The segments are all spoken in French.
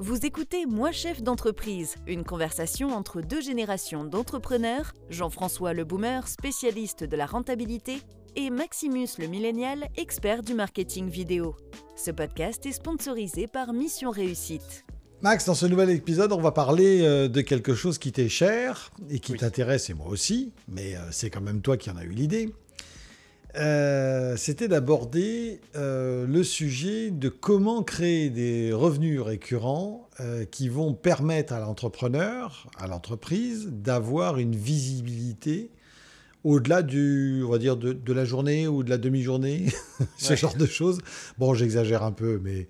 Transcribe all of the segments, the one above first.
Vous écoutez Moi chef d'entreprise, une conversation entre deux générations d'entrepreneurs, Jean-François le boomer, spécialiste de la rentabilité, et Maximus le millénial, expert du marketing vidéo. Ce podcast est sponsorisé par Mission Réussite. Max, dans ce nouvel épisode, on va parler euh, de quelque chose qui t'est cher et qui t'intéresse, et moi aussi, mais euh, c'est quand même toi qui en as eu l'idée. Euh, c'était d'aborder le sujet de comment créer des revenus récurrents qui vont permettre à l'entrepreneur, à l'entreprise, d'avoir une visibilité au-delà du, on va dire, de, la journée ou de la demi-journée, ce genre de choses. Bon, j'exagère un peu, mais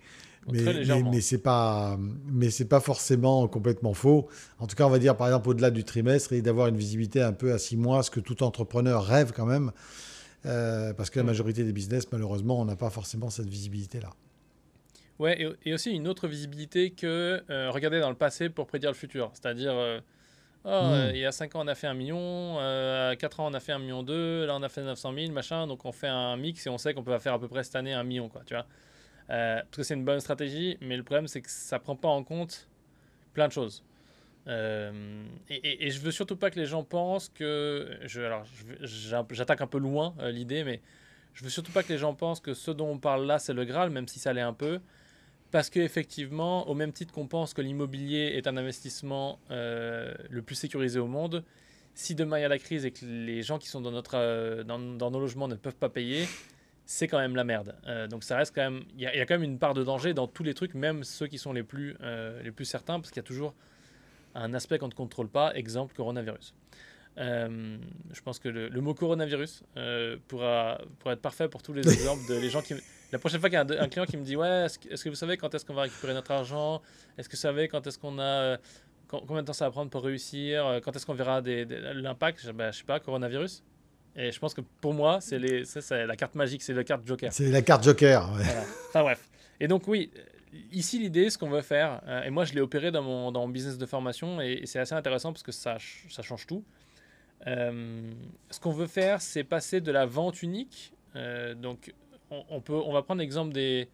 mais, mais, mais c'est pas, mais c'est pas forcément complètement faux. En tout cas, on va dire par exemple au-delà du trimestre et d'avoir une visibilité un peu à six mois, ce que tout entrepreneur rêve quand même, euh, parce que la mm. majorité des business, malheureusement, on n'a pas forcément cette visibilité-là. Ouais, et, aussi une autre visibilité que euh, regarder dans le passé pour prédire le futur. C'est-à-dire, euh, oh, mm. il y a 5 ans, on a fait un million, à 4 ans, on a fait un million 2, là, on a fait 900 000, machin, donc on fait un mix et on sait qu'on peut faire à peu près cette année un million, quoi, tu vois. Parce que c'est une bonne stratégie, mais le problème, c'est que ça prend pas en compte plein de choses. Euh, et, et, je veux surtout pas que les gens pensent que. Alors, j'attaque un peu loin euh, l'idée, mais je veux surtout pas que les gens pensent que ce dont on parle là, c'est le Graal, même si ça l'est un peu. Parce qu'effectivement, au même titre qu'on pense que l'immobilier est un investissement le plus sécurisé au monde, si demain il y a la crise et que les gens qui sont dans, notre, dans, nos logements ne peuvent pas payer, c'est quand même la merde. Euh, donc ça reste quand même, il y, a quand même une part de danger dans tous les trucs, même ceux qui sont les plus, euh, les plus certains, parce qu'il y a toujours un aspect qu'on ne contrôle pas, exemple coronavirus. Euh, je pense que le, mot coronavirus pourra, pourra, être parfait pour tous les exemples de les gens qui. La prochaine fois qu'il y a un, client qui me dit ouais, est-ce que, vous savez quand est-ce qu'on va récupérer notre argent? Est-ce que vous savez quand est-ce qu'on a combien de temps ça va prendre pour réussir? Quand est-ce qu'on verra l'impact? Je, ben, je sais pas, coronavirus. Et je pense que pour moi, c'est la carte magique, c'est la carte Joker. C'est la carte Joker, ouais. Enfin bref. Et donc oui, ici l'idée, ce qu'on veut faire, euh, et moi je l'ai opéré dans mon, dans mon business de formation, et, c'est assez intéressant parce que ça, ça change tout. Euh, ce qu'on veut faire, c'est passer de la vente unique. Euh, donc on, peut, on va prendre l'exemple des...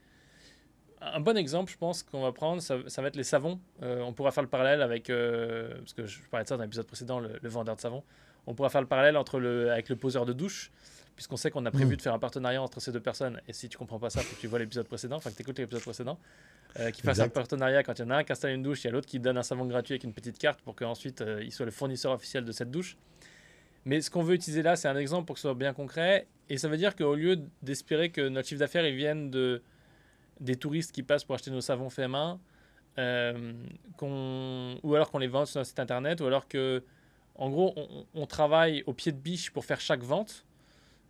Un bon exemple, je pense qu'on va prendre, ça, va être les savons. on pourra faire le parallèle avec, parce que je parlais de ça dans l'épisode précédent, le, le vendeur de savon on pourra faire le parallèle entre le, avec le poseur de douche, puisqu'on sait qu'on a prévu mm. de faire un partenariat entre ces deux personnes. Et si tu comprends pas ça, faut que tu vois l'épisode précédent, enfin que tu écoutes l'épisode précédent, euh, qui fasse un partenariat quand il y en a un qui installe une douche, il y a l'autre qui donne un savon gratuit avec une petite carte pour qu'ensuite euh, il soit le fournisseur officiel de cette douche. Mais ce qu'on veut utiliser là, c'est un exemple pour que ce soit bien concret. Et ça veut dire qu'au lieu d'espérer que notre chiffre d'affaires il vienne de, des touristes qui passent pour acheter nos savons faits main, euh, ou alors qu'on les vende sur un site internet, ou alors que en gros, on, travaille au pied de biche pour faire chaque vente.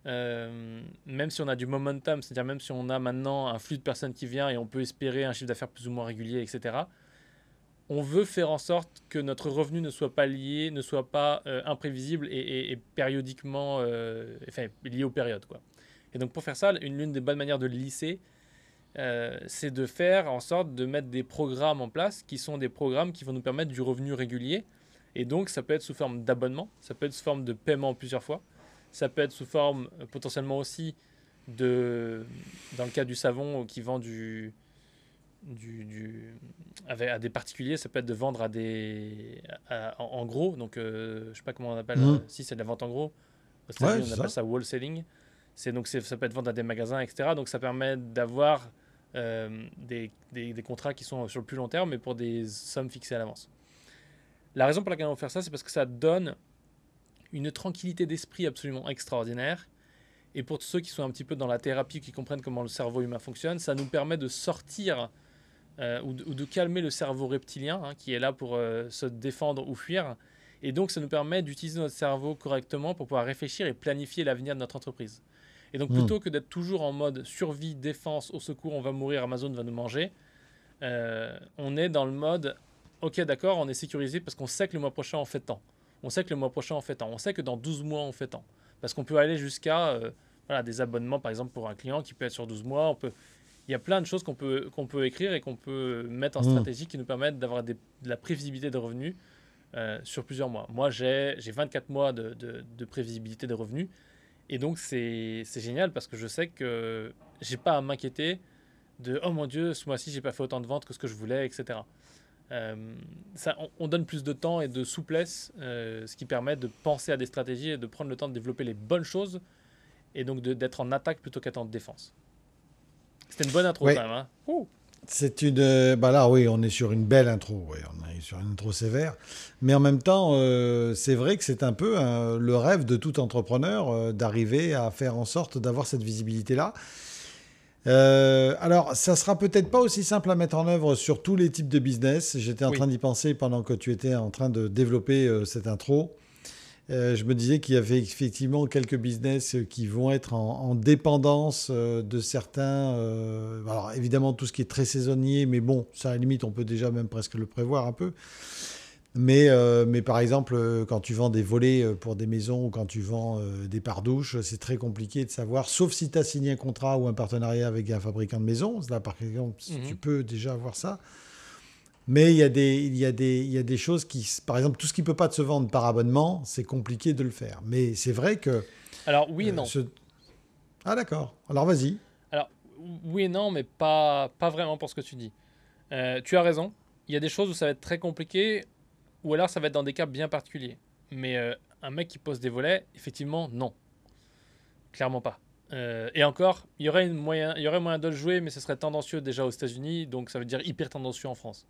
Euh, même si on a du momentum, c'est-à-dire même si on a maintenant un flux de personnes qui vient et on peut espérer un chiffre d'affaires plus ou moins régulier, etc. On veut faire en sorte que notre revenu ne soit pas lié, ne soit pas euh, imprévisible et, périodiquement, euh, enfin, lié aux périodes. Quoi. Et donc pour faire ça, une l'une des bonnes manières de le lisser, c'est de faire en sorte de mettre des programmes en place qui sont des programmes qui vont nous permettre du revenu régulier et donc, ça peut être sous forme d'abonnement, ça peut être sous forme de paiement plusieurs fois, ça peut être sous forme euh, potentiellement aussi de, dans le cas du savon qui vend du, du, à des particuliers, ça peut être de vendre à des, en, gros, donc euh, je sais pas comment on appelle, mmh. si c'est de la vente en gros, on appelle ça, wholesaling. C'est donc ça peut être vendre à des magasins, etc. Donc ça permet d'avoir euh, des, des, des, contrats qui sont sur le plus long terme, mais pour des sommes fixées à l'avance. La raison pour laquelle on veut faire ça, c'est parce que ça donne une tranquillité d'esprit absolument extraordinaire. Et pour tous ceux qui sont un petit peu dans la thérapie, qui comprennent comment le cerveau humain fonctionne, ça nous permet de sortir euh, ou, de, calmer le cerveau reptilien, hein, qui est là pour euh, se défendre ou fuir. Et donc, ça nous permet d'utiliser notre cerveau correctement pour pouvoir réfléchir et planifier l'avenir de notre entreprise. Et donc, hmm. plutôt que d'être toujours en mode survie, défense, au secours, on va mourir, Amazon va nous manger, euh, on est dans le mode ok, d'accord, on est sécurisé parce qu'on sait que le mois prochain, on fait tant. On sait que le mois prochain, on fait tant. On sait que dans 12 mois, on fait tant. Parce qu'on peut aller jusqu'à euh, voilà, des abonnements, par exemple, pour un client qui peut être sur 12 mois. On peut... Il y a plein de choses qu'on peut, qu'on peut écrire et qu'on peut mettre en mmh. stratégie qui nous permettent d'avoir de la prévisibilité de revenus euh, sur plusieurs mois. Moi, j'ai 24 mois de, de, prévisibilité de revenus. Et donc, c'est génial parce que je sais que j'ai pas à m'inquiéter de oh mon dieu, ce mois-ci j'ai pas fait autant de ventes que ce que je voulais, etc. Euh, ça, on, donne plus de temps et de souplesse, euh, ce qui permet de penser à des stratégies et de prendre le temps de développer les bonnes choses et donc d'être en attaque plutôt qu'être en défense. C'était une bonne intro quand même. Hein. C'est une. Euh, bah là, oui, on est sur une belle intro. on est sur une intro sévère. Mais en même temps, c'est vrai que c'est un peu le rêve de tout entrepreneur d'arriver à faire en sorte d'avoir cette visibilité-là. Euh, alors, ça sera peut-être pas aussi simple à mettre en œuvre sur tous les types de business. J'étais en train d'y penser pendant que tu étais en train de développer euh, cette intro. Euh, je me disais qu'il y avait effectivement quelques business qui vont être en, dépendance de certains. alors évidemment tout ce qui est très saisonnier, mais bon, ça à la limite on peut déjà même presque le prévoir un peu. Mais, euh, mais par exemple, euh, quand tu vends des volets euh, pour des maisons ou quand tu vends des pardouches, c'est très compliqué de savoir, sauf si tu as signé un contrat ou un partenariat avec un fabricant de maisons. Là, par exemple, mhm. tu peux déjà avoir ça. Mais il y, a des, il, y a des, il y a des choses qui, par exemple, tout ce qui ne peut pas se vendre par abonnement, c'est compliqué de le faire. Mais c'est vrai que. Alors, oui et non. Ah, d'accord. Alors, vas-y. Alors, oui et non, mais pas, pas vraiment pour ce que tu dis. tu as raison. Il y a des choses où ça va être très compliqué ou alors ça va être dans des cas bien particuliers. Mais euh, un mec qui pose des volets, effectivement, non. Clairement pas. Euh, et encore, il y aurait moyen, il y aurait moyen de le jouer, mais ce serait tendancieux déjà aux États-Unis, donc ça veut dire hyper tendancieux en France.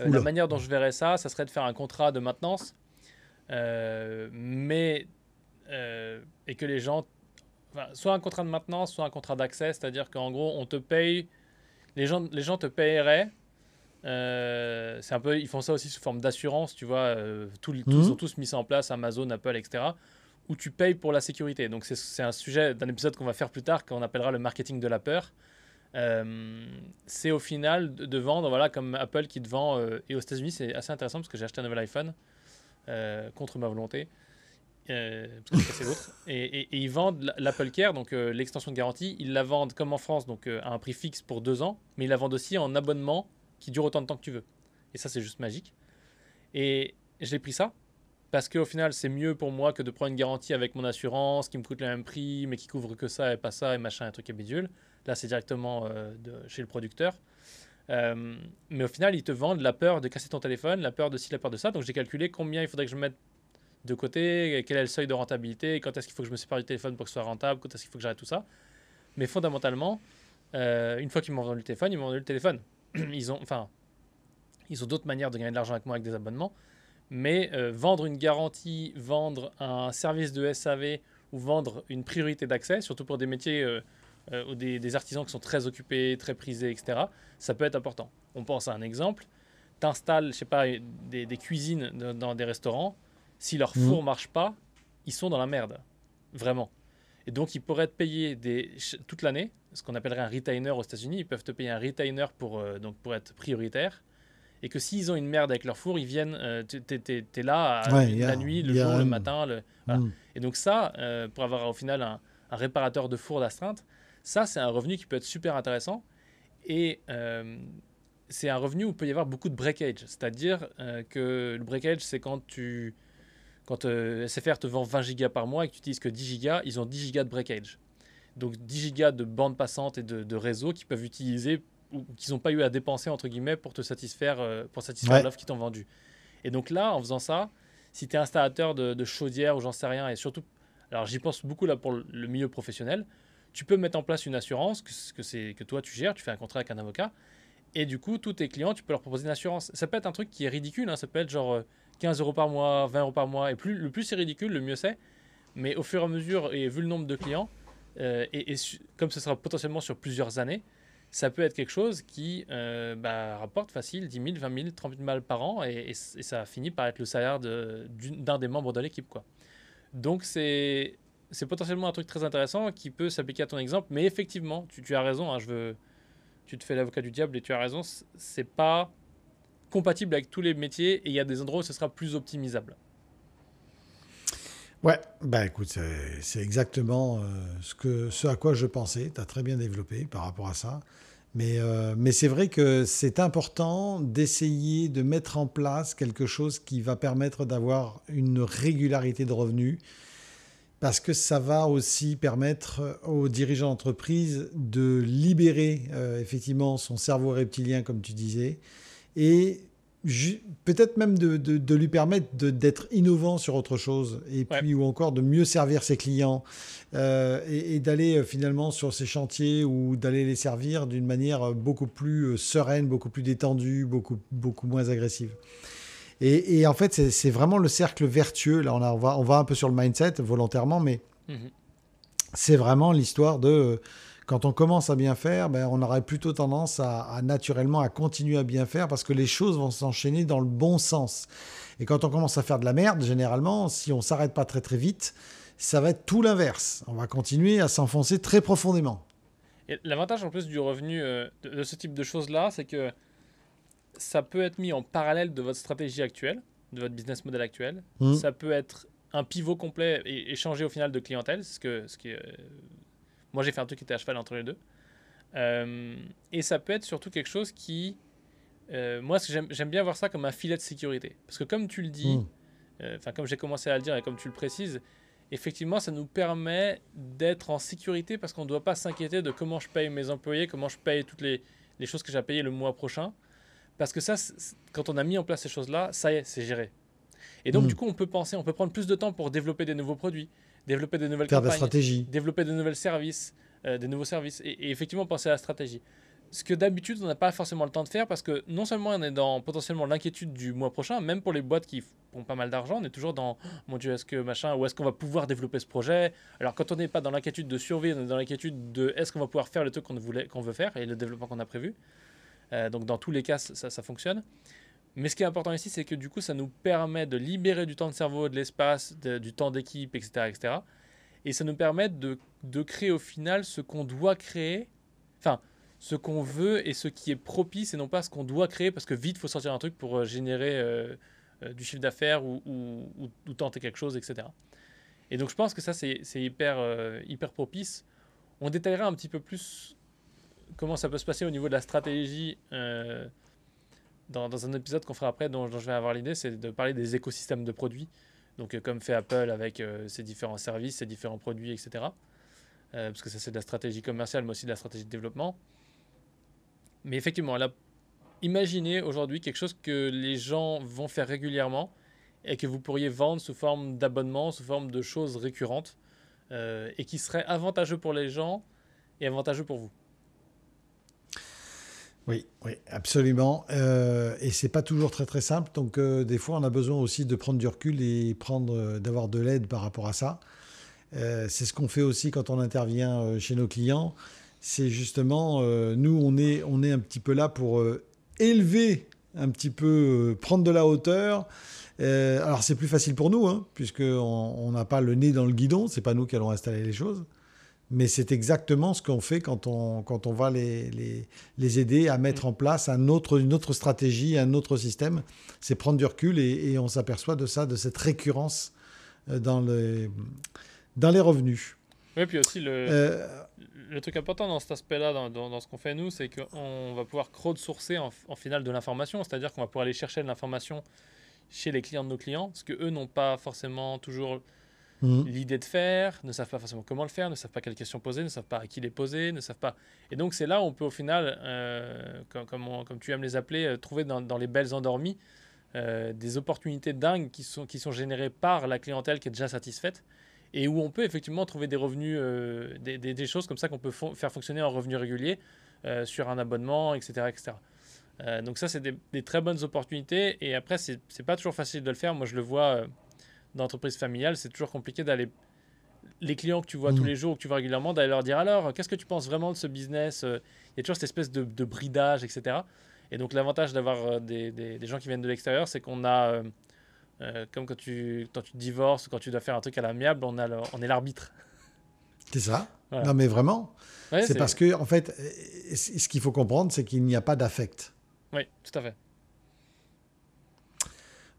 Euh, la manière dont je verrais ça, ça serait de faire un contrat de maintenance, mais et que les gens, soit un contrat de maintenance, soit un contrat d'accès, c'est-à-dire qu'en gros, on te paye, les gens, les gens te paieraient euh, c'est un peu, ils font ça aussi sous forme d'assurance, tu vois. Euh, tout, Ils mhm. ont tous mis ça en place, Amazon, Apple, etc. Où tu payes pour la sécurité. Donc c'est un sujet d'un épisode qu'on va faire plus tard, qu'on appellera le marketing de la peur. Euh, c'est au final de, vendre, voilà, comme Apple qui te vend. et aux États-Unis, c'est assez intéressant parce que j'ai acheté un nouvel iPhone contre ma volonté. parce que l'autre. Et, et, et, ils vendent l'Apple Care, donc l'extension de garantie. Ils la vendent comme en France, donc à un prix fixe pour deux ans, mais ils la vendent aussi en abonnement qui dure autant de temps que tu veux. Et ça, c'est juste magique. Et j'ai pris ça parce qu'au final, c'est mieux pour moi que de prendre une garantie avec mon assurance qui me coûte le même prix, mais qui couvre que ça et pas ça et machin, un truc et bidule. Là, c'est directement euh, chez le producteur. Euh, mais au final, ils te vendent la peur de casser ton téléphone, la peur de ci, la peur de ça. Donc, j'ai calculé combien il faudrait que je mette de côté, quel est le seuil de rentabilité, quand est-ce qu'il faut que je me sépare du téléphone pour que ce soit rentable, quand est-ce qu'il faut que j'arrête tout ça. Mais fondamentalement, euh, une fois qu'ils m'ont vendu le téléphone, ils m'ont vendu le téléphone. ils ont, enfin, ils ont d'autres manières de gagner de l'argent avec moi avec des abonnements. Mais euh, vendre une garantie, vendre un service de SAV ou vendre une priorité d'accès, surtout pour des métiers euh, euh, ou des, artisans qui sont très occupés, très prisés, etc., ça peut être important. On pense à un exemple. Tu installes, je sais pas, des, cuisines dans des restaurants. Si leur mmh. four ne marche pas, ils sont dans la merde. Vraiment. Et donc, ils pourraient être payés des, toute l'année, ce qu'on appellerait un retainer aux États-Unis. Ils peuvent te payer un retainer pour, euh, donc pour être prioritaire. Et que s'ils ont une merde avec leur four, ils viennent, euh, tu es, là la nuit, le jour, le matin. Le, mm. Et donc, ça, euh, pour avoir au final un, réparateur de four d'astreinte, ça, c'est un revenu qui peut être super intéressant. Et c'est un revenu où il peut y avoir beaucoup de breakage. C'est-à-dire que le breakage, c'est quand tu quand euh, SFR te vend 20 gigas par mois et que tu utilises que 10 gigas, ils ont 10 gigas de breakage. Donc 10 gigas de bande passante et de, réseau qu'ils peuvent utiliser ou qu'ils n'ont pas eu à dépenser entre guillemets pour te satisfaire, euh, pour satisfaire l'offre qu'ils t'ont vendue. Et donc là, en faisant ça, si tu es installateur de, de chaudière ou j'en sais rien, et surtout, alors j'y pense beaucoup là pour le milieu professionnel, tu peux mettre en place une assurance que, que, c'est, que toi tu gères, tu fais un contrat avec un avocat, et du coup, tous tes clients, tu peux leur proposer une assurance. Ça peut être un truc qui est ridicule, hein, ça peut être genre euh, 15 euros par mois, 20 euros par mois. Et plus, le plus c'est ridicule, le mieux c'est. Mais au fur et à mesure, et vu le nombre de clients, euh, et, comme ce sera potentiellement sur plusieurs années, ça peut être quelque chose qui euh, bah, rapporte facile 10 000, 20 000, 30 000 balles par an, et, ça finit par être le salaire d'un des membres de l'équipe. Donc c'est potentiellement un truc très intéressant qui peut s'appliquer à ton exemple, mais effectivement, tu, tu as raison, hein, je veux, tu te fais l'avocat du diable et tu as raison, c'est pas compatible avec tous les métiers et il y a des endroits où ce sera plus optimisable. Ouais, bah écoute, c'est exactement euh, ce, à quoi je pensais. Tu as très bien développé par rapport à ça. Mais, euh, mais c'est vrai que c'est important d'essayer de mettre en place quelque chose qui va permettre d'avoir une régularité de revenus parce que ça va aussi permettre aux dirigeants d'entreprise de libérer effectivement son cerveau reptilien, comme tu disais, et peut-être même de, lui permettre d'être innovant sur autre chose, et puis ou encore de mieux servir ses clients, euh, et, d'aller euh, finalement sur ces chantiers ou d'aller les servir d'une manière beaucoup plus euh, sereine, beaucoup plus détendue, beaucoup, beaucoup moins agressive. Et, en fait, c'est vraiment le cercle vertueux. Là, on, a, on, va, on va un peu sur le mindset volontairement, mais mhm. c'est vraiment l'histoire de quand on commence à bien faire, ben, on aurait plutôt tendance à, naturellement à continuer à bien faire parce que les choses vont s'enchaîner dans le bon sens. Et quand on commence à faire de la merde, généralement, si on s'arrête pas très très vite, ça va être tout l'inverse. On va continuer à s'enfoncer très profondément. Et l'avantage en plus du revenu euh, de, ce type de choses-là, c'est que ça peut être mis en parallèle de votre stratégie actuelle, de votre business model actuel. Mmh. Ça peut être un pivot complet et, changer au final de clientèle, ce, que, ce qui est moi, j'ai fait un truc qui était à cheval entre les deux. Euh, et ça peut être surtout quelque chose qui. Euh, moi, j'aime bien voir ça comme un filet de sécurité. Parce que, comme tu le dis, hmm. euh, enfin, comme j'ai commencé à le dire et comme tu le précises, effectivement, ça nous permet d'être en sécurité parce qu'on ne doit pas s'inquiéter de comment je paye mes employés, comment je paye toutes les, les choses que j'ai à payer le mois prochain. Parce que ça, quand on a mis en place ces choses-là, ça y est, c'est géré. Et donc, hmm. du coup, on peut penser, on peut prendre plus de temps pour développer des nouveaux produits, développer de nouvelles Faire campagnes, développer de nouvelles services, euh, des nouveaux services et, effectivement penser à la stratégie. Ce que d'habitude on n'a pas forcément le temps de faire parce que non seulement on est dans potentiellement l'inquiétude du mois prochain, même pour les boîtes qui font pas mal d'argent, on est toujours dans mon Dieu est-ce que machin ou est-ce qu'on va pouvoir développer ce projet? Alors quand on n'est pas dans l'inquiétude de survie, on est dans l'inquiétude de est-ce qu'on va pouvoir faire le truc qu'on voulait qu'on veut faire et le développement qu'on a prévu. Euh, donc dans tous les cas ça, ça fonctionne. Mais ce qui est important ici, c'est que du coup, ça nous permet de libérer du temps de cerveau, de l'espace, du temps d'équipe, etc., etc. Et ça nous permet de, de créer au final ce qu'on doit créer, enfin, ce qu'on veut et ce qui est propice et non pas ce qu'on doit créer parce que vite, il faut sortir un truc pour euh, générer euh, euh, du chiffre d'affaires ou, ou, tenter quelque chose, etc. Et donc, je pense que ça, c'est hyper, hyper propice. On détaillera un petit peu plus comment ça peut se passer au niveau de la stratégie dans, un épisode qu'on fera après, dont, dont je vais avoir l'idée, c'est de parler des écosystèmes de produits. Donc, euh, comme fait Apple avec euh, ses différents services, ses différents produits, etc. Euh, parce que ça, c'est de la stratégie commerciale, mais aussi de la stratégie de développement. Mais effectivement, là, imaginez aujourd'hui quelque chose que les gens vont faire régulièrement et que vous pourriez vendre sous forme d'abonnement, sous forme de choses récurrentes, et qui serait avantageux pour les gens et avantageux pour vous. Oui, oui, absolument. Euh, et c'est pas toujours très très simple. Donc euh, des fois, on a besoin aussi de prendre du recul et euh, d'avoir de l'aide par rapport à ça. Euh, c'est ce qu'on fait aussi quand on intervient chez nos clients. C'est justement, nous, on est, on est un petit peu là pour élever un petit peu, prendre de la hauteur. alors c'est plus facile pour nous, hein, puisqu'on n'a pas le nez dans le guidon. C'est pas nous qui allons installer les choses. Mais c'est exactement ce qu'on fait quand on, quand on va les, les, les aider à mettre en place un autre, une autre stratégie, un autre système. C'est prendre du recul et, et on s'aperçoit de ça, de cette récurrence euh, dans, le, dans les revenus. Oui, puis aussi le, euh, le truc important dans cet aspect-là, dans, dans, ce qu'on fait nous, c'est qu'on va pouvoir crowdsourcer en, en finale de l'information, c'est-à-dire qu'on va pouvoir aller chercher de l'information chez les clients de nos clients, parce qu'eux n'ont pas forcément toujours Mhm. l'idée de faire, ne savent pas forcément comment le faire, ne savent pas quelles questions poser, ne savent pas à qui les poser, ne savent pas. Et donc c'est là où on peut au final, euh, comme, comme, tu aimes les appeler, euh, trouver dans, dans, les belles endormies euh, des opportunités dingues qui sont, qui sont générées par la clientèle qui est déjà satisfaite et où on peut effectivement trouver des revenus, des, des, choses comme ça qu'on peut faire fonctionner en revenus réguliers sur un abonnement, etc. etc. donc ça c'est des, des, très bonnes opportunités et après c'est pas toujours facile de le faire. Moi je le vois d'entreprise familiale, c'est toujours compliqué d'aller les clients que tu vois tous mm. les jours, que tu vois régulièrement, d'aller leur dire alors, qu'est-ce que tu penses vraiment de ce business euh, Il y a toujours cette espèce de, bridage, etc. Et donc l'avantage d'avoir euh, des, des, gens qui viennent de l'extérieur, c'est qu'on a, euh, comme quand tu, quand tu divorces, quand tu dois faire un truc à l'amiable, on, a on est l'arbitre. C'est ça Non mais vraiment. c'est parce que, en fait, ce qu'il faut comprendre, c'est qu'il n'y a pas d'affect. Oui, tout à fait.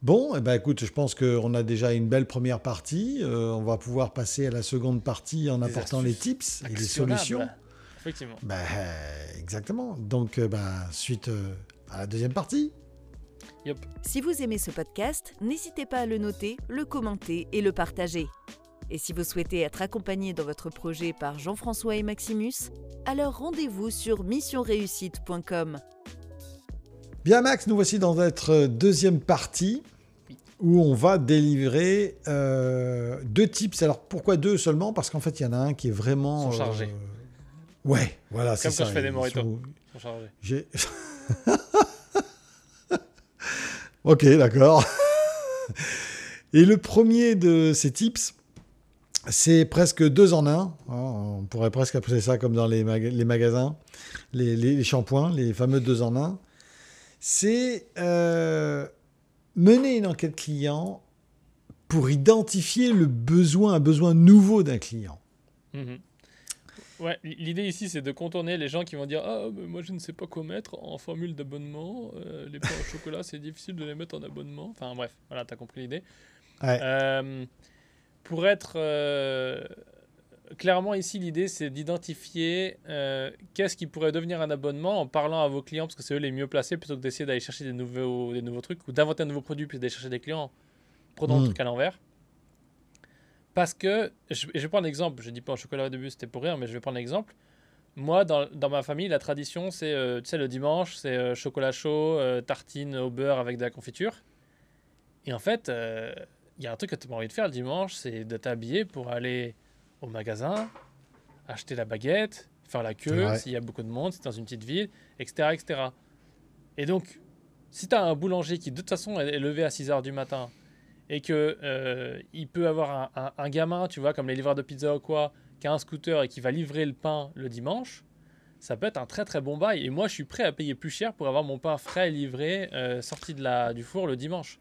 Bon, eh ben, écoute, je pense qu'on a déjà une belle première partie. Euh, on va pouvoir passer à la seconde partie en apportant les tips et les solutions. Effectivement. Ben, exactement. Donc, euh, ben, suite euh, à la deuxième partie. Si vous aimez ce podcast, n'hésitez pas à le noter, le commenter et le partager. Et si vous souhaitez être accompagné dans votre projet par Jean-François et Maximus, alors rendez-vous sur missionreussite.com. Bien Max, nous voici dans notre deuxième partie où on va délivrer euh, deux tips. Alors pourquoi deux seulement? Parce qu'en fait il y en a un qui est vraiment... Ils sont chargés. Euh, ouais, voilà, c'est ça. Comme quand je fais des moritos. sont- Ils sont chargés. J'ai... ok, d'accord. Et le premier de ces tips, c'est presque deux en un. hein, On pourrait presque appeler ça comme dans les, maga- les magasins, les, les- les shampoings, les fameux deux en un. C'est euh, mener une enquête client pour identifier le besoin, un besoin nouveau d'un client. Mhm. Ouais, l'idée ici, c'est de contourner les gens qui vont dire Ah, mais moi je ne sais pas quoi mettre en formule d'abonnement. euh, les pains au chocolat, c'est difficile de les mettre en abonnement. Enfin bref, voilà, t'as compris l'idée. Ouais. Euh, pour être clairement ici, l'idée c'est d'identifier euh, qu'est-ce qui pourrait devenir un abonnement en parlant à vos clients parce que c'est eux les mieux placés plutôt que d'essayer d'aller chercher des nouveaux, des nouveaux trucs ou d'inventer un nouveau produit puis d'aller chercher des clients. Prenons Mm. le truc à l'envers. Parce que, je, je vais prendre l'exemple, je dis pas au chocolat au début, c'était pour rire, mais je vais prendre l'exemple. Moi, dans, dans ma famille, la tradition, c'est, euh, tu sais, le dimanche, c'est euh, chocolat chaud, tartine au beurre avec de la confiture. Et en fait, il y a un truc que tu as envie de faire le dimanche, c'est de t'habiller pour aller au magasin, acheter la baguette, faire la queue, Ouais. s'il y a beaucoup de monde, si dans une petite ville, etc. etc. Et donc, si tu as un boulanger qui de toute façon est levé à 6h du matin et que euh, il peut avoir un, un- un gamin, tu vois, comme les livreurs de pizza ou quoi, qui a un scooter et qui va livrer le pain le dimanche, ça peut être un très très bon bail. Et moi, je suis prêt à payer plus cher pour avoir mon pain frais livré, euh, sorti de la, du four le dimanche.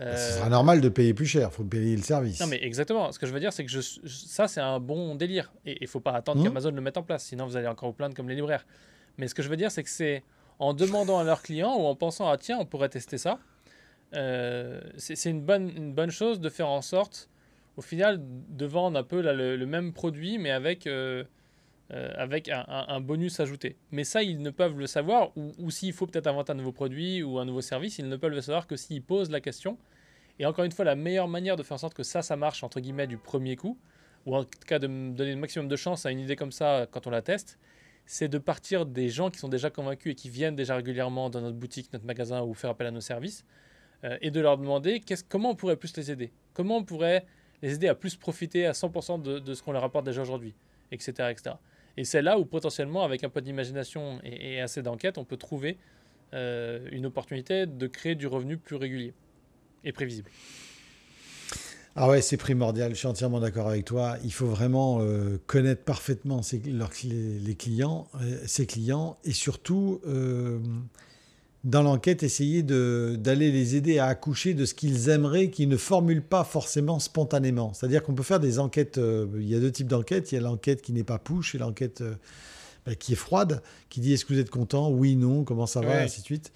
Euh, Ce sera normal de payer plus cher, il faut payer le service. non mais exactement. Ce que je veux dire, c'est que je, je- ça c'est un bon délire et il faut pas attendre Mhm. qu'Amazon le mette en place, sinon vous allez encore vous plaindre comme les libraires. Mais ce que je veux dire, c'est que c'est en demandant à leurs clients ou en pensant à tiens, on pourrait tester ça. euh, c'est c'est une bonne, une bonne chose de faire en sorte, au final, de vendre un peu là, le, le même produit, mais avec euh, euh, avec un, bonus ajouté. Mais ça, ils ne peuvent le savoir, ou, ou s'il faut peut-être inventer un nouveau produit ou un nouveau service, ils ne peuvent le savoir que s'ils posent la question. Et encore une fois, la meilleure manière de faire en sorte que ça, ça marche, entre guillemets, du premier coup, ou en tout cas de donner le maximum de chance à une idée comme ça quand on la teste, c'est de partir des gens qui sont déjà convaincus et qui viennent déjà régulièrement dans notre boutique, notre magasin ou faire appel à nos services, euh, et de leur demander comment on pourrait plus les aider, comment on pourrait les aider à plus profiter à 100% de, de ce qu'on leur apporte déjà aujourd'hui, etc., etc. Et c'est là où potentiellement, avec un peu d'imagination et, assez d'enquête, on peut trouver euh, une opportunité de créer du revenu plus régulier et prévisible. Ah ouais, c'est primordial, je suis entièrement d'accord avec toi. Il faut vraiment euh, connaître parfaitement ses- les clients, euh, ses clients, et surtout, dans l'enquête, essayer d'aller les aider à accoucher de ce qu'ils aimeraient, qu'ils ne formulent pas forcément spontanément. C'est-à-dire qu'on peut faire des enquêtes, euh, il y a deux types d'enquêtes, il y a l'enquête qui n'est pas push et l'enquête euh, bah, qui est froide, qui dit est-ce que vous êtes content, oui, non, comment ça va, Ouais. ainsi de suite.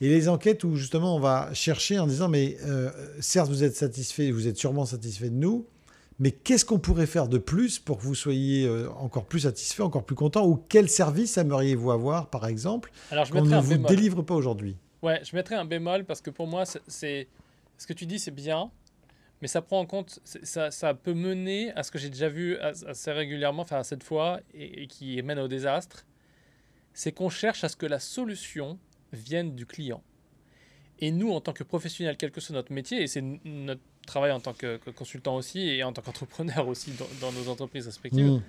Et les enquêtes où justement on va chercher en disant mais euh, certes vous êtes satisfait, vous êtes sûrement satisfait de nous, mais qu'est-ce qu'on pourrait faire de plus pour que vous soyez euh, encore plus satisfait, encore plus content ou quel service aimeriez-vous avoir par exemple qu'on ne vous bémol. délivre pas aujourd'hui? Ouais, je mettrais un bémol parce que pour moi, c'est- ce que tu dis, c'est bien, mais ça prend en compte, ça, ça peut mener à ce que j'ai déjà vu as- assez régulièrement, enfin cette fois, et, et qui mène au désastre, c'est qu'on cherche à ce que la solution vienne du client. Et nous, en tant que professionnels, quel que soit notre métier, et c'est notre travail en tant que, que consultant aussi et en tant qu'entrepreneur aussi dans, dans nos entreprises respectives, Mmh.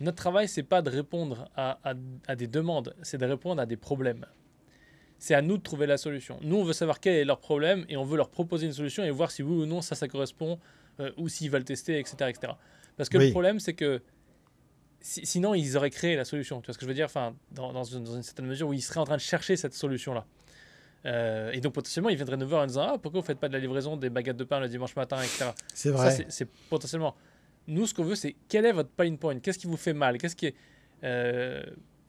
notre travail, c'est pas de répondre à, à- à des demandes, c'est de répondre à des problèmes. C'est à nous de trouver la solution. Nous, on veut savoir quel est leur problème et on veut leur proposer une solution et voir si oui ou non ça, ça correspond euh, ou s'ils veulent tester, etc. etc. Parce que Oui. le problème, c'est que si- sinon, ils auraient créé la solution. Tu vois ce que je veux dire? Enfin, dans, dans une, dans une certaine mesure où ils seraient en train de chercher cette solution-là. Euh, et donc, potentiellement, ils viendraient nous voir en disant Ah, pourquoi vous faites pas de la livraison des baguettes de pain le dimanche matin, etc. C'est vrai. c'est- c'est potentiellement. Nous, ce qu'on veut, c'est quel est votre pain point? Qu'est-ce qui vous fait mal? Qu'est-ce qui est. euh,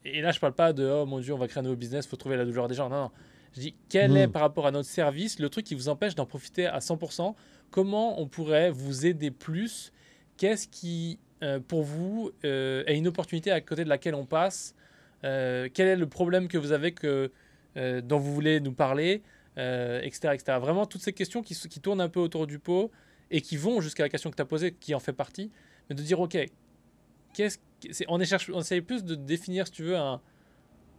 Et là, je parle pas de oh mon dieu, on va créer un nouveau business, faut trouver la douleur des gens. Non, non. Je dis quel est par rapport à notre service le truc qui vous empêche d'en profiter à 100% Comment on pourrait vous aider plus? Qu'est-ce qui, euh, pour vous, est une opportunité à côté de laquelle on passe? Quel est le problème que vous avez que, dont vous voulez nous parler euh, etc., etc. Vraiment, toutes ces questions qui, tournent un peu autour du pot et qui vont jusqu'à la question que tu as posée, qui en fait partie, mais de dire, OK, qu'est-ce on, cherche, on essaye plus de définir, si tu veux, un,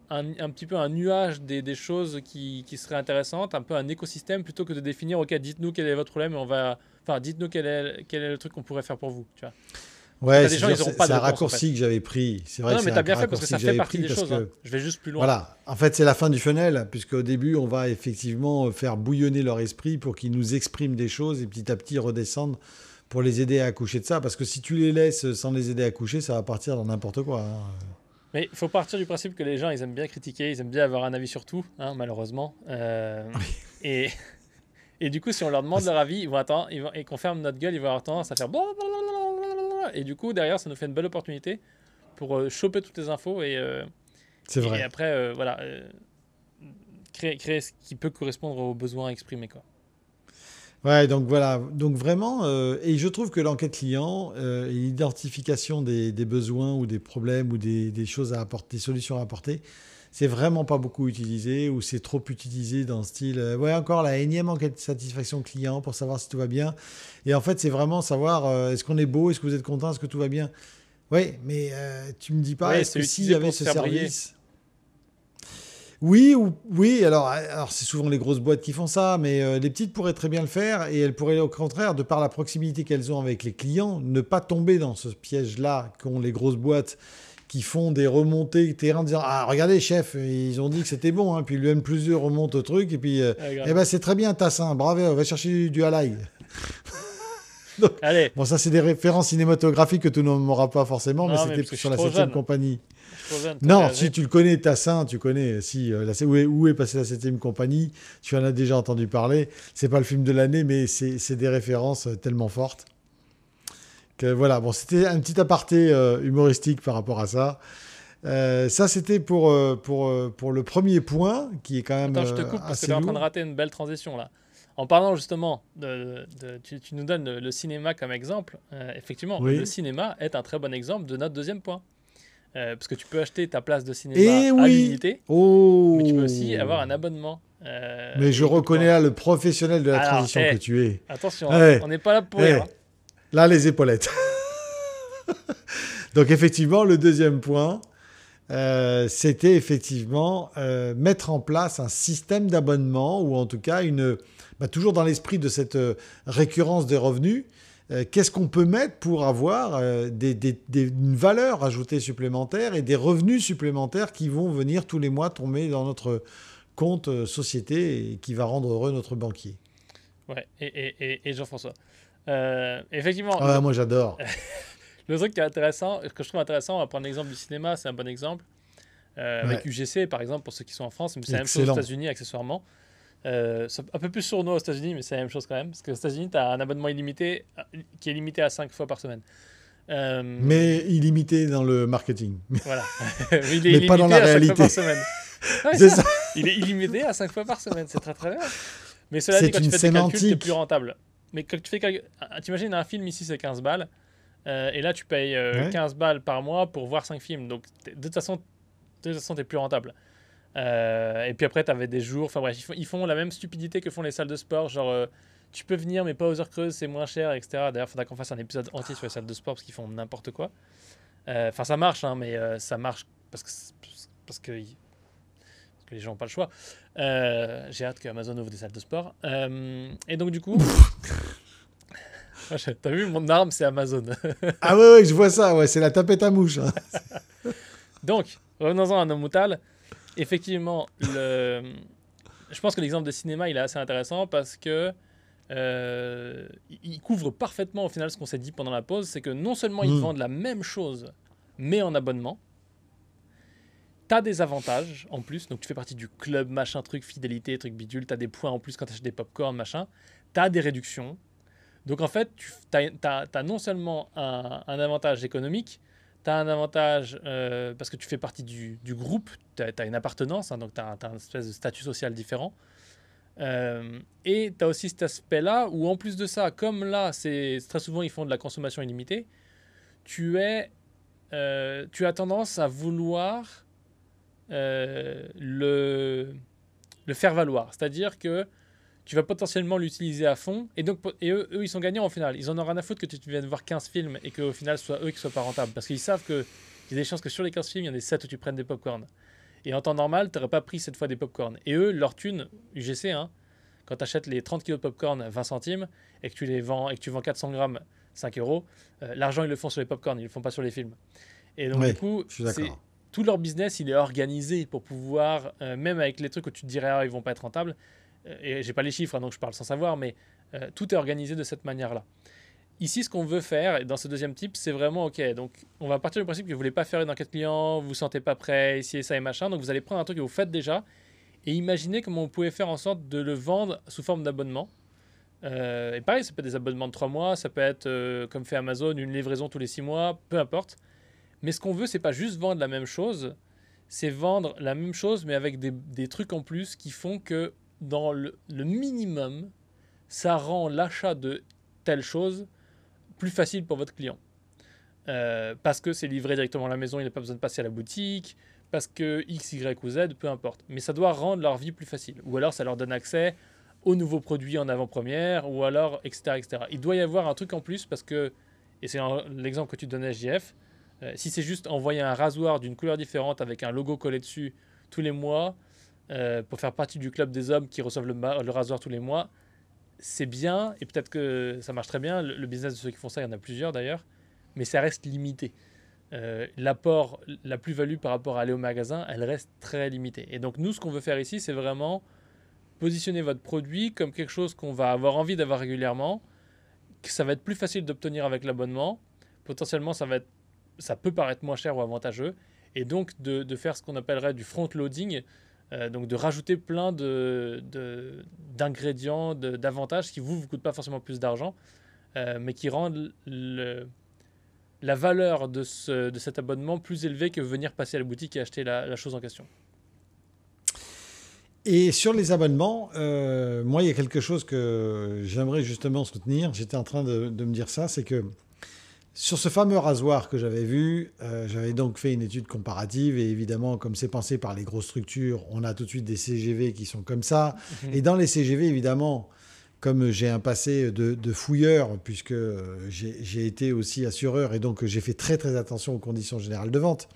un, petit peu un nuage des, des choses qui, qui, seraient intéressantes, un peu un écosystème, plutôt que de définir, OK, dites-nous quel est votre problème et on va... Enfin, dites-nous quel est, quel est le truc qu'on pourrait faire pour vous, tu vois. Ouais, c'est un raccourci que j'avais pris. C'est vrai. Non, mais t'as bien fait parce que ça fait partie des choses. Hein. Je vais juste plus loin. Voilà. En fait, c'est la fin du funnel, puisque au début, on va effectivement faire bouillonner leur esprit pour qu'ils nous expriment des choses et petit à petit redescendre pour les aider à accoucher de ça. Parce que si tu les laisses sans les aider à accoucher, ça va partir dans n'importe quoi. Hein. Mais il faut partir du principe que les gens, ils aiment bien critiquer, ils aiment bien avoir un avis sur tout, hein, malheureusement. Euh, et, et du coup, si on leur demande leur avis, ils vont attendre, ils vont, et qu'on ferme notre gueule, ils vont avoir tendance à faire et du coup, derrière, ça nous fait une belle opportunité pour euh, choper toutes les infos et, euh, c'est vrai. et après, euh, voilà, créer, créer ce qui peut correspondre aux besoins exprimés. Quoi. Ouais, donc voilà, donc vraiment, et je trouve que l'enquête client et l'identification des, des, besoins ou des problèmes ou des, des, choses à apporter, des solutions à apporter, c'est vraiment pas beaucoup utilisé ou c'est trop utilisé dans le style euh, ouais encore la énième enquête de satisfaction client pour savoir si tout va bien. Et en fait c'est vraiment savoir euh, est-ce qu'on est beau est-ce que vous êtes content est-ce que tout va bien? Oui mais euh, tu me dis pas est-ce que s'il y avait ce service? Oui, ou, oui, alors, alors c'est souvent les grosses boîtes qui font ça, mais les petites pourraient très bien le faire et elles pourraient au contraire, de par la proximité qu'elles ont avec les clients, ne pas tomber dans ce piège-là qu'ont les grosses boîtes qui font des remontées terrain en disant Ah, regardez, chef, ils ont dit que c'était bon. Hein. Puis le M plus 2 remonte au truc. Et puis, euh, eh ben, c'est très bien, Tassin. Bravo, on va chercher du, du halal. Allez. Bon, ça, c'est des références cinématographiques que tout le monde n'aura pas forcément, mais c'était sur la 7 compagnie. non, si tu le connais, Tassin, tu connais. Si, euh, où, est, où est passée la 7 compagnie Tu en as déjà entendu parler. C'est pas le film de l'année, mais c'est des références euh, tellement fortes voilà, bon, c'était un petit aparté euh, humoristique par rapport à ça. Euh, ça, c'était pour, euh, pour, pour le premier point, qui est quand même. Attends, je te coupe parce que tu es en train de rater une belle transition là. En parlant justement, de, tu, nous donnes le, cinéma comme exemple. effectivement, le cinéma est un très bon exemple de notre deuxième point. parce que tu peux acheter ta place de cinéma Et eh à l'unité, oh. mais tu peux aussi avoir un abonnement. mais je reconnais là le professionnel de la transition eh, que tu es. Attention, hein, on n'est pas là pour rire. Hein. Là, les épaulettes. Donc, effectivement, le deuxième point, euh, c'était effectivement euh, mettre en place un système d'abonnement, ou en tout cas, une, bah, toujours dans l'esprit de cette euh, récurrence des revenus, qu'est-ce qu'on peut mettre pour avoir des, une valeur ajoutée supplémentaire et des revenus supplémentaires qui vont venir tous les mois tomber dans notre compte société et qui va rendre heureux notre banquier? Ouais, et, et Jean-François, euh, effectivement. Ah, moi j'adore. le truc qui est intéressant, que je trouve intéressant, on va prendre l'exemple du cinéma, c'est un bon exemple. Euh, avec UGC, par exemple, pour ceux qui sont en France, mais c'est la même chose aux États-Unis, accessoirement. Euh, un peu plus sournois aux États-Unis, mais c'est la même chose quand même. Parce qu'aux États-Unis, tu as un abonnement illimité qui est limité à 5 fois par semaine. mais illimité dans le marketing. Voilà. il est mais pas dans la réalité. c'est ça. Il est illimité à 5 fois par semaine. C'est très très bien. Mais cela dit, quand tu fais des calculs, c'est plus rentable. Mais quand tu fais. T'imagines un film ici, c'est 15 balles. Euh, et là, tu payes 15 euh, balles par mois pour voir 5 films. Donc, de toute façon, de toute façon, t'es plus rentable. Euh, et puis après, tu avais des jours. Enfin bref, ils font, la même stupidité que font les salles de sport. Genre, tu peux venir, mais pas aux heures creuses, c'est moins cher, etc. D'ailleurs, il faudra qu'on fasse un épisode entier sur les salles de sport parce qu'ils font n'importe quoi. Enfin, ça marche, hein, mais ça marche parce que, parce que les gens n'ont pas le choix. Euh, j'ai hâte que Amazon ouvre des salles de sport. Euh, et donc, du coup. T'as vu, mon arme, c'est Amazon. ah ouais, ouais, je vois ça, ouais, c'est la tapette à mouche. Hein. donc, revenons-en à Nomutal. Effectivement, le... je pense que l'exemple de cinéma, il est assez intéressant parce que euh, il couvre parfaitement au final ce qu'on s'est dit pendant la pause, c'est que non seulement ils hmm. vendent la même chose, mais en abonnement, T'as des avantages en plus, donc tu fais partie du club, machin, truc, fidélité, truc bidule, t'as des points en plus quand t'achètes des popcorn, machin, t'as des réductions. Donc en fait, tu as, non seulement un, avantage économique, t'as un avantage euh, parce que tu fais partie du, groupe, t'as as une appartenance, hein, donc t'as as, un espèce de statut social différent. Euh, et tu as aussi cet aspect-là où, en plus de ça, comme là, c'est très souvent ils font de la consommation illimitée, tu, es, euh, tu as tendance à vouloir le faire valoir. C'est-à-dire que tu vas potentiellement l'utiliser à fond. Et donc, et eux, eux, ils sont gagnants au final. Ils en ont rien à foutre que tu viennes voir 15 films et qu'au final, ce soit eux qui soient pas rentables. Parce qu'ils savent qu'il y a des chances que sur les 15 films, il y en ait 7 où tu prennes des popcorn. Et en temps normal, tu n'aurais pas pris cette fois des popcorn. Et eux, leur thune, UGC, hein, quand tu achètes les 30 kg de popcorn 20 centimes et que tu les vends et que tu vends 400 grammes 5 euros, euh, l'argent, ils le font sur les popcorn, ils le font pas sur les films. Et donc, du coup, tout leur business, il est organisé pour pouvoir, euh, même avec les trucs où tu te dirais, ah, ils vont pas être rentables, et j'ai pas les chiffres, hein, donc je parle sans savoir, mais euh, tout est organisé de cette manière-là. Ici, ce qu'on veut faire, dans ce deuxième type, c'est vraiment OK. Donc, on va partir du principe que vous voulez pas faire une enquête client, vous vous sentez pas prêt, ici et ça et machin. Donc, vous allez prendre un truc que vous faites déjà et imaginer comment vous pouvez faire en sorte de le vendre sous forme d'abonnement. Euh, et pareil, ça peut être des abonnements de 3 mois, ça peut être, comme fait Amazon, une livraison tous les 6 mois, peu importe. Mais ce qu'on veut, c'est pas juste vendre la même chose, c'est vendre la même chose, mais avec des trucs en plus qui font que dans le, minimum, ça rend l'achat de telle chose plus facile pour votre client. Euh, parce que c'est livré directement à la maison, il n'a pas besoin de passer à la boutique, parce que X, Y ou Z, peu importe. Mais ça doit rendre leur vie plus facile. Ou alors ça leur donne accès aux nouveaux produits en avant-première, ou alors, etc., etc. Il doit y avoir un truc en plus parce que, et c'est l'exemple que tu donnais, JF, euh, si c'est juste envoyer un rasoir d'une couleur différente avec un logo collé dessus tous les mois, euh, pour faire partie du club des hommes qui reçoivent le, le rasoir tous les mois, c'est bien, et peut-être que ça marche très bien. Le, business de ceux qui font ça, il y en a plusieurs d'ailleurs, mais ça reste limité. Euh, l'apport, la plus-value par rapport à aller au magasin, elle reste très limitée. Et donc nous, ce qu'on veut faire ici, c'est vraiment positionner votre produit comme quelque chose qu'on va avoir envie d'avoir régulièrement, que ça va être plus facile d'obtenir avec l'abonnement. Potentiellement, ça, va ça peut paraître moins cher ou avantageux. Et donc de, de faire ce qu'on appellerait du front-loading, euh, donc de rajouter plein d'ingrédients, de, d'avantages qui vous vous coûtent pas forcément plus d'argent, euh, mais qui rendent la valeur de, ce, de cet abonnement plus élevée que venir passer à la boutique et acheter la, chose en question. Et sur les abonnements, euh, moi, il y a quelque chose que j'aimerais justement soutenir. J'étais en train de, de me dire ça, c'est que sur ce fameux rasoir que j'avais vu, euh, j'avais donc fait une étude comparative et évidemment, comme c'est pensé par les grosses structures, on a tout de suite des CGV qui sont comme ça. Mhm. Et dans les CGV, évidemment, comme j'ai un passé de, fouilleur, puisque j'ai été aussi assureur et donc j'ai fait très très attention aux conditions générales de vente,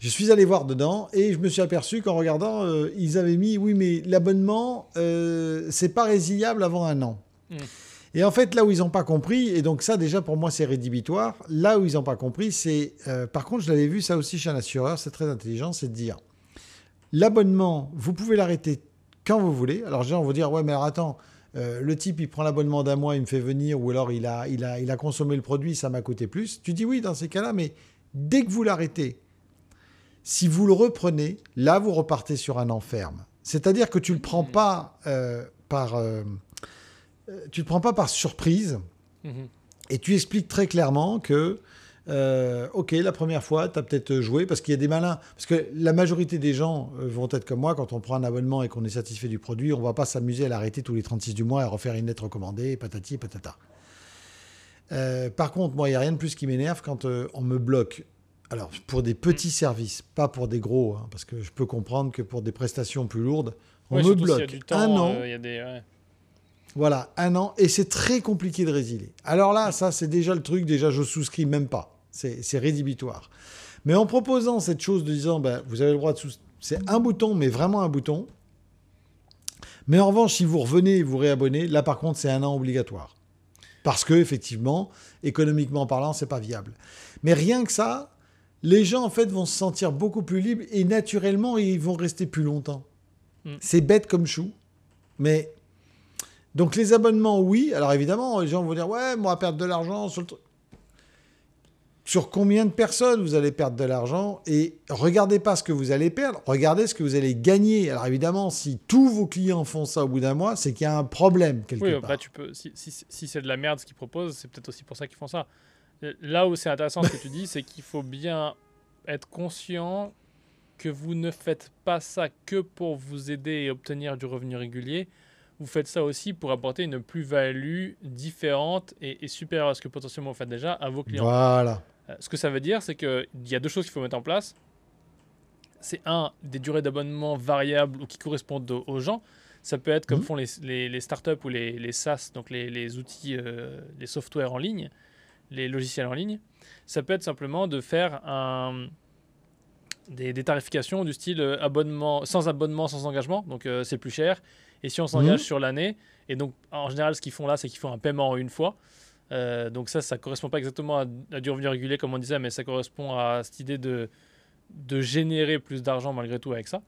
je suis allé voir dedans et je me suis aperçu qu'en regardant, euh, ils avaient mis, oui, mais l'abonnement, euh, c'est pas résiliable avant un an. Mhm. Et en fait, là où ils n'ont pas compris, et donc ça déjà pour moi c'est rédhibitoire, là où ils n'ont pas compris, c'est, euh, par contre je l'avais vu ça aussi chez un assureur, c'est très intelligent, c'est de dire, l'abonnement, vous pouvez l'arrêter quand vous voulez. Alors gens vont dire, ouais mais alors attends, euh, le type il prend l'abonnement d'un mois, il me fait venir, ou alors il a, il a, il a consommé le produit, ça m'a coûté plus. Tu dis oui dans ces cas-là, mais dès que vous l'arrêtez, si vous le reprenez, là vous repartez sur un enferme. C'est-à-dire que tu ne le prends pas euh, par tu ne te prends pas par surprise mhm. et tu expliques très clairement que, euh, ok, la première fois, tu as peut-être joué parce qu'il y a des malins. Parce que la majorité des gens euh, vont être comme moi, quand on prend un abonnement et qu'on est satisfait du produit, on ne va pas s'amuser à l'arrêter tous les 36 du mois et à refaire une lettre recommandée, patati et patata. par contre, moi, il n'y a rien de plus qui m'énerve quand on me bloque. Alors, pour des petits services, pas pour des gros, hein, parce que je peux comprendre que pour des prestations plus lourdes, on me bloque un an. y a des, voilà, un an. Et c'est très compliqué de résilier. Alors là, ça, c'est déjà le truc. Déjà, je souscris même pas. C'est rédhibitoire. Mais en proposant cette chose de disant, ben, vous avez le droit de souscrire. C'est un bouton, mais vraiment un bouton. Mais en revanche, si vous revenez et vous réabonnez, là, par contre, c'est un an obligatoire. Parce que, effectivement, économiquement parlant, c'est pas viable. Mais rien que ça, les gens, en fait, vont se sentir beaucoup plus libres et naturellement, ils vont rester plus longtemps. Mm. C'est bête comme chou, mais donc les abonnements, oui. Alors évidemment, les gens vont dire, ouais, moi, perdre de l'argent sur le sur combien de personnes vous allez perdre de l'argent et regardez pas ce que vous allez perdre, regardez ce que vous allez gagner. Alors évidemment, si tous vos clients font ça au bout d'un mois, c'est qu'il y a un problème quelque oui, part. tu peux, si, si, c'est de la merde ce qu'ils proposent, c'est peut-être aussi pour ça qu'ils font ça. Là où c'est intéressant ce que tu dis, c'est qu'il faut bien être conscient que vous ne faites pas ça que pour vous aider et obtenir du revenu régulier, vous faites ça aussi pour apporter une plus-value différente et, supérieure à ce que potentiellement vous faites déjà à vos clients. Voilà. Euh, ce que ça veut dire, c'est qu'il y a deux choses qu'il faut mettre en place. C'est un, des durées d'abonnement variables ou qui correspondent aux gens. Ça peut être comme Mhm. font les, les, les startups ou les, les SaaS, donc les, outils, euh, les softwares en ligne, les logiciels en ligne. Ça peut être simplement de faire un, des, des tarifications du style euh, abonnement, sans abonnement, sans engagement, donc euh, c'est plus cher. Et si on s'engage Mhm. sur l'année, et donc en général, ce qu'ils font là, c'est qu'ils font un paiement en une fois. Euh, donc ça, ça correspond pas exactement à, à du revenu régulier comme on disait, mais ça correspond à cette idée de, de générer plus d'argent malgré tout avec ça.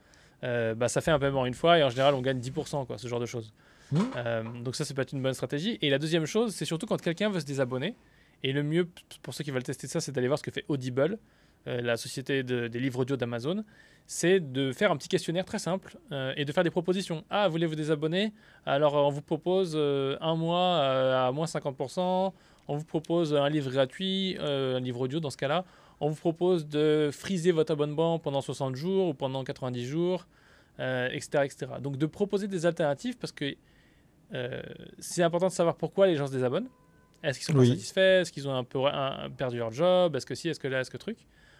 Euh, bah, ça fait un paiement une fois et en général on gagne 10%, quoi, ce genre de choses. Mhm. Euh, donc ça, c'est être une bonne stratégie. Et la deuxième chose, c'est surtout quand quelqu'un veut se désabonner. Et le mieux pour ceux qui veulent tester ça, c'est d'aller voir ce que fait Audible, la société de- des livres audio d'Amazon. C'est de faire un petit questionnaire très simple euh, et de faire des propositions. Ah, voulez-vous désabonner Alors euh, on vous propose euh, un mois euh, à moins 50%. On vous propose un livre gratuit, euh, un livre audio dans ce cas-là. On vous propose de friser votre abonnement pendant 60 jours ou pendant 90 jours, euh, etc., etc. Donc de proposer des alternatives parce que euh, c'est important de savoir pourquoi les gens se désabonnent. Est-ce qu'ils sont Oui. pas satisfaits? Est-ce qu'ils ont un peu un- perdu leur job? Est-ce que si? Est-ce que là? Est-ce que truc?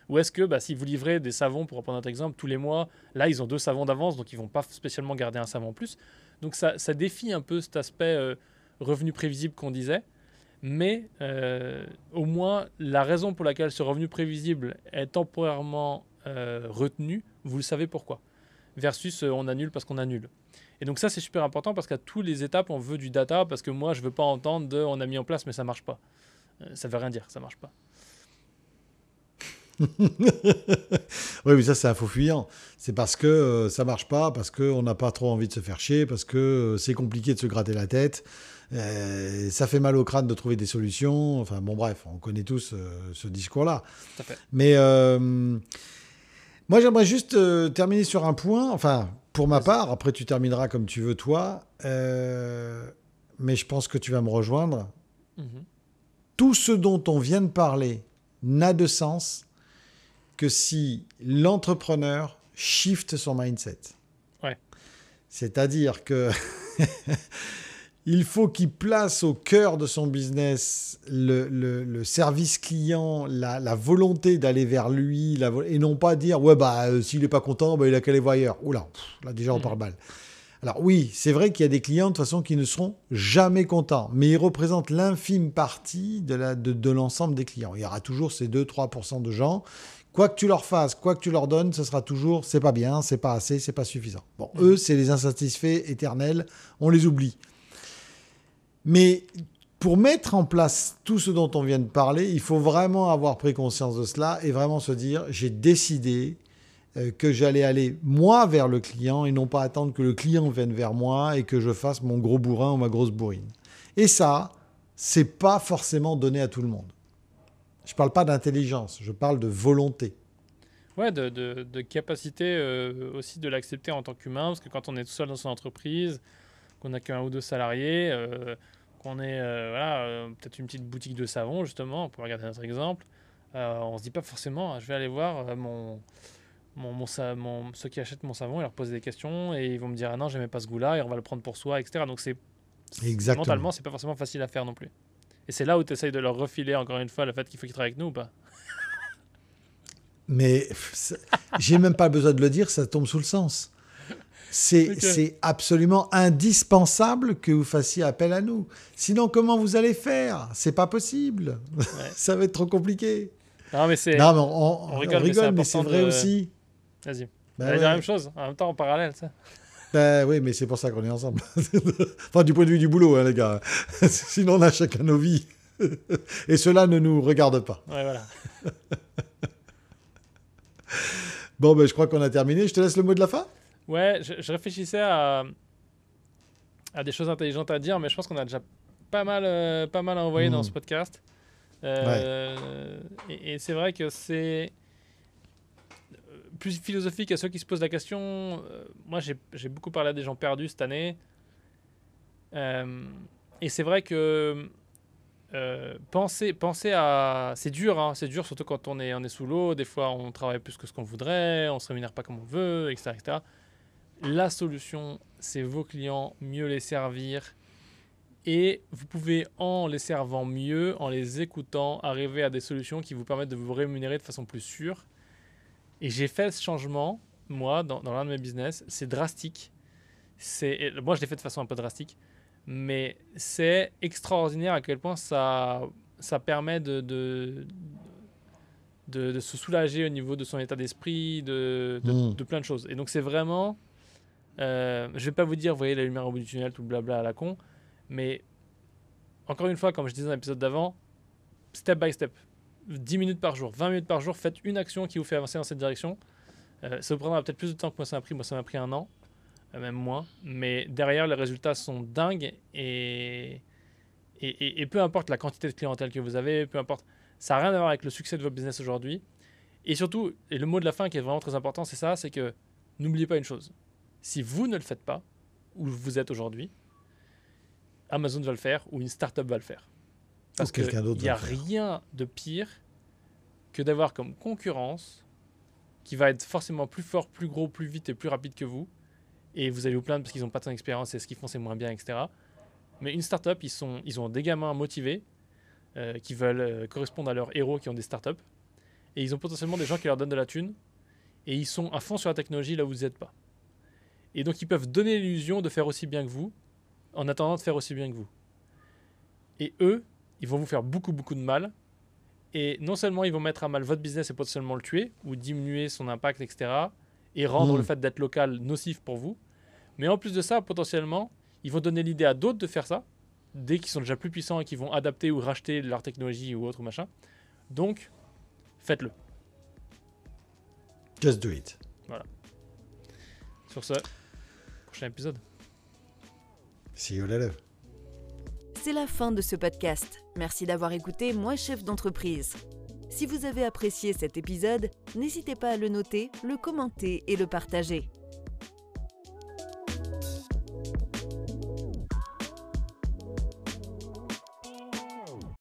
Ou est-ce que bah, si vous livrez des savons, pour reprendre notre exemple, tous les mois, là ils ont deux savons d'avance, donc ils vont pas spécialement garder un savon en plus. Donc ça, défie un peu cet aspect euh, revenu prévisible qu'on disait. Mais euh, au moins, la raison pour laquelle ce revenu prévisible est temporairement euh, retenu, vous le savez pourquoi. Versus on annule parce qu'on annule. Et donc ça, c'est super important parce qu'à toutes les étapes, on veut du data parce que moi, je veux pas entendre de on a mis en place mais ça marche pas. Ça veut rien dire, ça marche pas. Oui, mais ça, c'est un faux fuyant. C'est parce que euh, ça marche pas, parce qu'on n'a pas trop envie de se faire chier, parce que euh, c'est compliqué de se gratter la tête. euh, ça fait mal au crâne de trouver des solutions. Enfin, bon, bref, on connaît tous euh, ce discours-là. Mais moi, j'aimerais juste terminer sur un point. Enfin, pour ma part, après, tu termineras comme tu veux, toi. Mais je pense que tu vas me rejoindre. Mhm. Tout ce dont on vient de parler n'a de sens que si l'entrepreneur shift son mindset. Ouais. C'est-à-dire que il faut qu'il place au cœur de son business le, le- le service client, la, la volonté d'aller vers lui, la et non pas dire ouais bah euh, s'il n'est pas content, bah, il a qu'à aller voir ailleurs. Oula, pff, là déjà on Mhm. parle mal. Alors oui, c'est vrai qu'il y a des clients de toute façon qui ne seront jamais contents, mais ils représentent l'infime partie de, la- de, de l'ensemble des clients. Il y aura toujours ces 2-3% de gens. Quoi que tu leur fasses, quoi que tu leur donnes, ce sera toujours c'est pas bien, c'est pas assez, c'est pas suffisant. Bon, Mhm. eux, c'est les insatisfaits éternels, on les oublie. Mais pour mettre en place tout ce dont on vient de parler, il faut vraiment avoir pris conscience de cela et vraiment se dire j'ai décidé euh, que j'allais aller moi vers le client et non pas attendre que le client vienne vers moi et que je fasse mon gros bourrin ou ma grosse bourrine. Et ça, c'est pas forcément donné à tout le monde. Je parle pas d'intelligence, je parle de volonté. Ouais, de, de- de capacité euh, aussi de l'accepter en tant qu'humain, parce que quand on est tout seul dans son entreprise, qu'on a qu'un ou deux salariés, euh, qu'on est euh, voilà, peut-être une petite boutique de savon, justement, pour regarder notre exemple, on se dit pas forcément, ah, je vais aller voir mon, mon, mon, ceux qui achètent mon savon et leur poser des questions, et ils vont me dire, ah non, j'aimais pas ce goût-là, et on va le prendre pour soi, etc. Donc c'est mentalement, c'est pas forcément facile à faire non plus. Et c'est là où tu essayes de leur refiler encore une fois le fait qu'il faut qu'ils travaillent avec nous ou pas? Mais j'ai même pas besoin de le dire, ça tombe sous le sens. C'est Ok. c'est absolument indispensable que vous fassiez appel à nous. Sinon, comment vous allez faire? C'est pas possible. ça va être trop compliqué. Non, mais c'est. Non, mais on, on- on rigole, rigole, mais c'est vrai de- aussi. Vas-y. Dire ouais. la même chose, en même temps en parallèle, ça. Ben oui, mais c'est pour ça qu'on est ensemble. enfin, du point de vue du boulot, hein, les gars. Sinon, on a chacun nos vies. Et cela ne nous regarde pas. Ouais, voilà. Bon, ben, je crois qu'on a terminé. Je te laisse le mot de la fin. Ouais, je, je réfléchissais à, à des choses intelligentes à dire, mais je pense qu'on a déjà pas mal, euh, pas mal envoyé dans Mm. ce podcast. Euh, Et, et c'est vrai que c'est plus philosophique à ceux qui se posent la question. Euh, moi, j'ai beaucoup parlé à des gens perdus cette année. Euh, et c'est vrai que euh, penser, penser à. C'est dur, hein, c'est dur, surtout quand on est, on est sous l'eau. Des fois, on travaille plus que ce qu'on voudrait, on se rémunère pas comme on veut, etc. La solution, c'est vos clients, mieux les servir. Et vous pouvez, en les servant mieux, en les écoutant, arriver à des solutions qui vous permettent de vous rémunérer de façon plus sûre. Et j'ai fait ce changement, moi, dans, dans l'un de mes business. C'est drastique. c'est, moi je l'ai fait de façon un peu drastique, mais c'est extraordinaire à quel point ça, ça permet de, de, de, se soulager au niveau de son état d'esprit, de, de, mm. plein de choses. Et donc c'est vraiment, euh, je vais pas vous dire, vous voyez la lumière au bout du tunnel, tout blabla à la con, mais encore une fois, comme je disais dans l'épisode d'avant, step by step. 10 minutes par jour, 20 minutes par jour, faites une action qui vous fait avancer dans cette direction. Euh, ça vous prendra peut-être plus de temps que moi ça m'a pris. Moi, ça m'a pris un an, euh, même moins. Mais derrière, les résultats sont dingues et, et, et, peu importe la quantité de clientèle que vous avez, peu importe, ça n'a rien à voir avec le succès de votre business aujourd'hui. Et surtout, et le mot de la fin qui est vraiment très important, c'est ça, c'est que n'oubliez pas une chose. Si vous ne le faites pas, où vous êtes aujourd'hui, Amazon va le faire ou une startup va le faire. Parce qu'il n'y a rien de pire que d'avoir comme concurrence qui va être forcément plus fort, plus gros, plus vite et plus rapide que vous. Et vous allez vous plaindre parce qu'ils n'ont pas de d'expérience et ce qu'ils font c'est moins bien, etc. Mais une startup, ils, sont, ils ont des gamins motivés euh, qui veulent euh, correspondre à leurs héros qui ont des startups. Et ils ont potentiellement des gens qui leur donnent de la thune. Et ils sont à fond sur la technologie là où vous n'êtes pas. Et donc ils peuvent donner l'illusion de faire aussi bien que vous en attendant de faire aussi bien que vous. Et eux, ils vont vous faire beaucoup, beaucoup de mal. Et non seulement ils vont mettre à mal votre business et potentiellement le tuer, ou diminuer son impact, etc., et rendre le mm. fait d'être local nocif pour vous, mais en plus de ça, potentiellement, ils vont donner l'idée à d'autres de faire ça, dès qu'ils sont déjà plus puissants et qu'ils vont adapter ou racheter leur technologie ou autre machin. Donc, faites-le. Just do it. Voilà. Sur ce, prochain épisode. See you later. C'est la fin de ce podcast. Merci d'avoir écouté Moi chef d'entreprise. Si vous avez apprécié cet épisode, n'hésitez pas à le noter, le commenter et le partager.